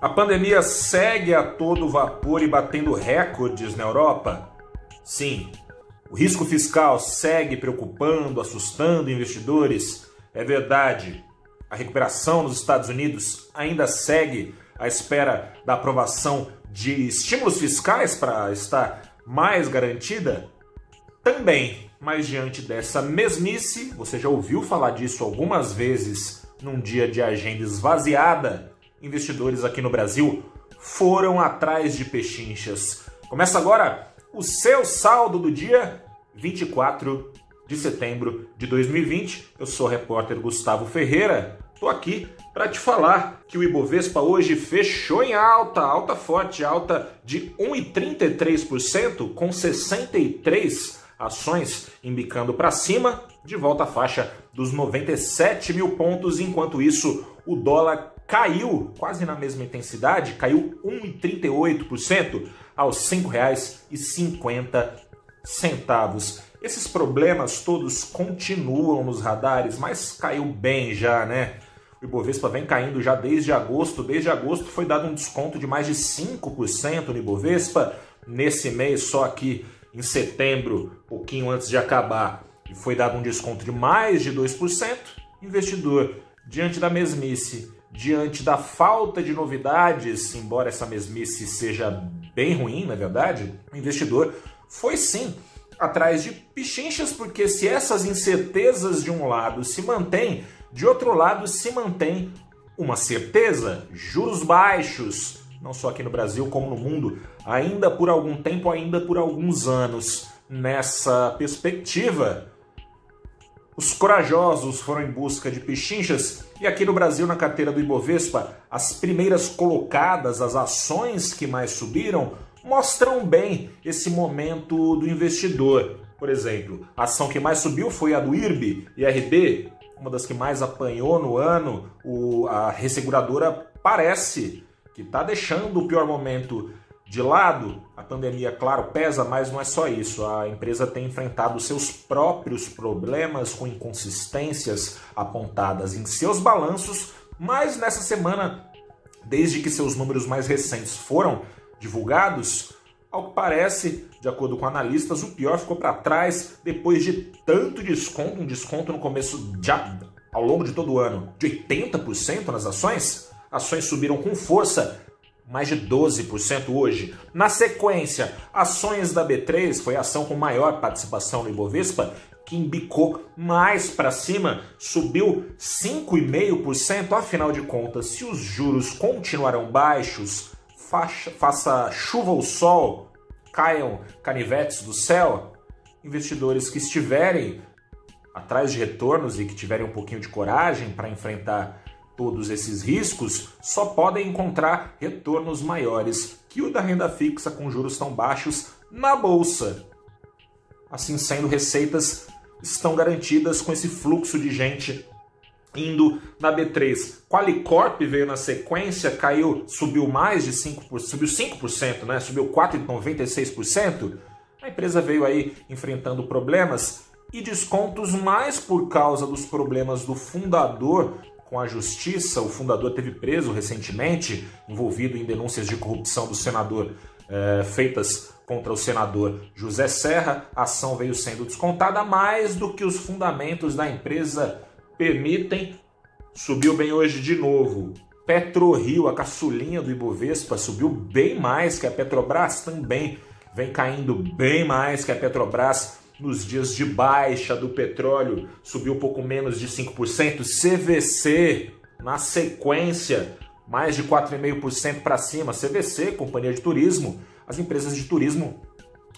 A pandemia segue a todo vapor e batendo recordes na Europa? Sim. O risco fiscal segue preocupando, assustando investidores? É verdade. A recuperação nos Estados Unidos ainda segue à espera da aprovação de estímulos fiscais para estar mais garantida? Também. Mas diante dessa mesmice, você já ouviu falar disso algumas vezes num dia de agenda esvaziada investidores aqui no Brasil foram atrás de pechinchas. Começa agora o seu saldo do dia 24 de setembro de 2020. Eu sou o repórter Gustavo Ferreira. Tô aqui para te falar que o Ibovespa hoje fechou em alta, alta forte, alta de 1,33% com 63 ações embicando para cima, de volta à faixa dos 97 mil pontos. Enquanto isso, o dólar caiu quase na mesma intensidade, caiu 1,38% aos R$ 5,50. Esses problemas todos continuam nos radares, mas caiu bem já, né? O Ibovespa vem caindo já desde agosto. Desde agosto foi dado um desconto de mais de 5% no Ibovespa. Nesse mês, só aqui em setembro, pouquinho antes de acabar, foi dado um desconto de mais de 2%. Investidor, diante da mesmice diante da falta de novidades, embora essa mesmice seja bem ruim, na é verdade, o investidor foi sim atrás de pichinchas, porque se essas incertezas de um lado se mantêm, de outro lado se mantém uma certeza, juros baixos, não só aqui no Brasil como no mundo, ainda por algum tempo, ainda por alguns anos. Nessa perspectiva, os corajosos foram em busca de pichinchas e aqui no Brasil, na carteira do Ibovespa, as primeiras colocadas, as ações que mais subiram, mostram bem esse momento do investidor. Por exemplo, a ação que mais subiu foi a do IRB, IRB, uma das que mais apanhou no ano. O, a resseguradora parece que está deixando o pior momento de lado, a pandemia, claro, pesa, mas não é só isso. A empresa tem enfrentado seus próprios problemas com inconsistências apontadas em seus balanços, mas nessa semana, desde que seus números mais recentes foram divulgados, ao que parece, de acordo com analistas, o pior ficou para trás depois de tanto desconto, um desconto no começo, já ao longo de todo o ano, de 80% nas ações. Ações subiram com força mais de 12% hoje. Na sequência, ações da B3 foi a ação com maior participação no Ibovespa, que embicou mais para cima, subiu 5,5%. Afinal de contas, se os juros continuarão baixos, faça, faça chuva ou sol, caiam canivetes do céu, investidores que estiverem atrás de retornos e que tiverem um pouquinho de coragem para enfrentar todos esses riscos só podem encontrar retornos maiores que o da renda fixa com juros tão baixos na bolsa. Assim sendo, receitas estão garantidas com esse fluxo de gente indo na B3. Qualicorp veio na sequência, caiu, subiu mais de 5%, subiu 5%, né? Subiu 4,96%. A empresa veio aí enfrentando problemas e descontos mais por causa dos problemas do fundador com a justiça. O fundador teve preso recentemente, envolvido em denúncias de corrupção do senador é, feitas contra o senador José Serra. A ação veio sendo descontada mais do que os fundamentos da empresa permitem. Subiu bem hoje de novo. PetroRio, a caçulinha do Ibovespa, subiu bem mais que a Petrobras também. Vem caindo bem mais que a Petrobras nos dias de baixa do petróleo, subiu um pouco menos de 5%. CVC, na sequência, mais de 4,5% para cima. CVC, companhia de turismo, as empresas de turismo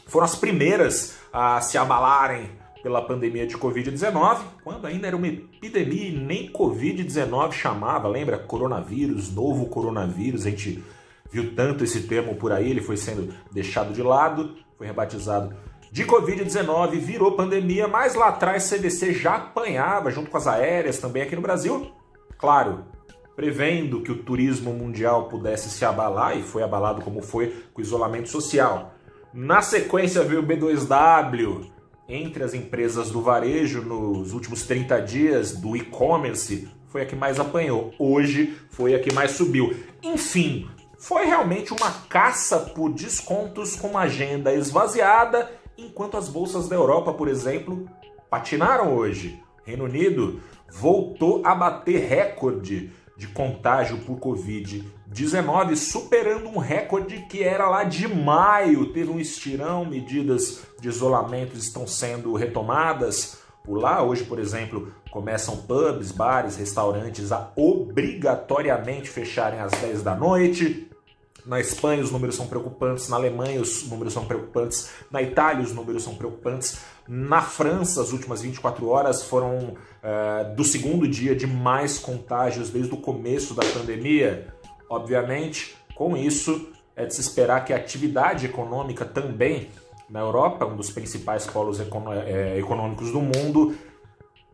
foram as primeiras a se abalarem pela pandemia de Covid-19, quando ainda era uma epidemia e nem Covid-19 chamava, lembra? Coronavírus, novo coronavírus, a gente viu tanto esse termo por aí, ele foi sendo deixado de lado, foi rebatizado de Covid-19 virou pandemia, mas lá atrás CDC já apanhava junto com as aéreas também aqui no Brasil. Claro, prevendo que o turismo mundial pudesse se abalar, e foi abalado como foi com o isolamento social. Na sequência veio o B2W, entre as empresas do varejo nos últimos 30 dias do e-commerce, foi a que mais apanhou. Hoje foi a que mais subiu. Enfim, foi realmente uma caça por descontos com uma agenda esvaziada, enquanto as bolsas da Europa, por exemplo, patinaram hoje. Reino Unido voltou a bater recorde de contágio por Covid-19, superando um recorde que era lá de maio. Teve um estirão, medidas de isolamento estão sendo retomadas. Por lá, hoje, por exemplo, começam pubs, bares, restaurantes a obrigatoriamente fecharem às 10 da noite. Na Espanha os números são preocupantes, na Alemanha os números são preocupantes, na Itália os números são preocupantes, na França as últimas 24 horas foram uh, do segundo dia de mais contágios desde o começo da pandemia. Obviamente, com isso é de se esperar que a atividade econômica também na Europa, um dos principais polos eh, econômicos do mundo,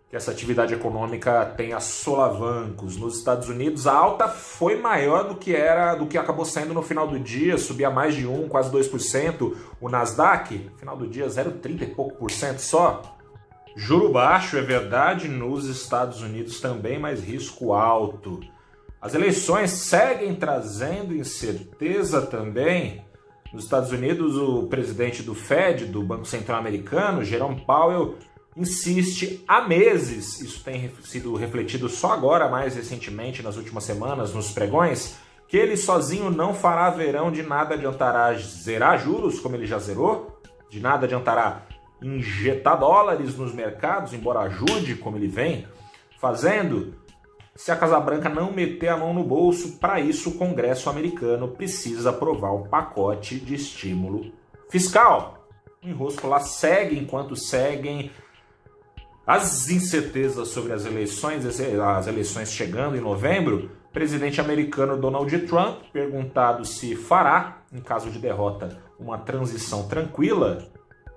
que essa atividade econômica tenha solavancos. Nos Estados Unidos, a alta foi maior do que era, do que acabou sendo no final do dia, subia mais de 1, quase 2%. O Nasdaq, final do dia, 0,30 e pouco por cento só. Juro baixo, é verdade, nos Estados Unidos também, mas risco alto. As eleições seguem trazendo incerteza também. Nos Estados Unidos, o presidente do Fed, do Banco Central Americano, Jerome Powell, insiste há meses, isso tem sido refletido só agora, mais recentemente, nas últimas semanas, nos pregões, que ele sozinho não fará verão, de nada adiantará zerar juros, como ele já zerou, de nada adiantará injetar dólares nos mercados, embora ajude, como ele vem fazendo, se a Casa Branca não meter a mão no bolso. Para isso, o Congresso americano precisa aprovar um pacote de estímulo fiscal. O enrosco lá segue enquanto seguem as incertezas sobre as eleições, as eleições chegando em novembro, o presidente americano Donald Trump, perguntado se fará, em caso de derrota, uma transição tranquila,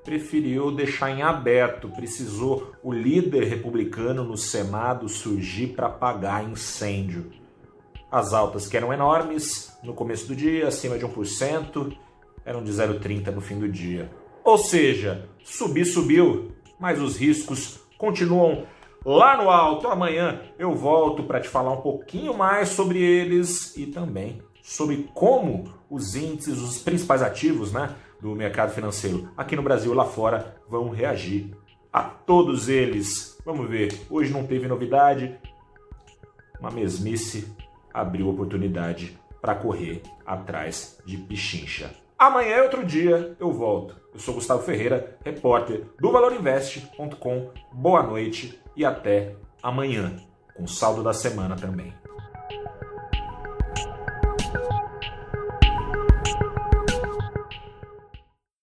preferiu deixar em aberto. Precisou o líder republicano no Senado surgir para apagar incêndio. As altas que eram enormes no começo do dia, acima de 1%, eram de 0,30 no fim do dia. Ou seja, subir subiu, mas os riscos continuam lá no alto. Amanhã eu volto para te falar um pouquinho mais sobre eles e também sobre como os índices, os principais ativos né, do mercado financeiro aqui no Brasil e lá fora vão reagir a todos eles. Vamos ver, hoje não teve novidade, uma mesmice abriu oportunidade para correr atrás de pichincha. Amanhã é outro dia, eu volto. Eu sou Gustavo Ferreira, repórter do valorinvest.com. Boa noite e até amanhã, com saldo da semana também.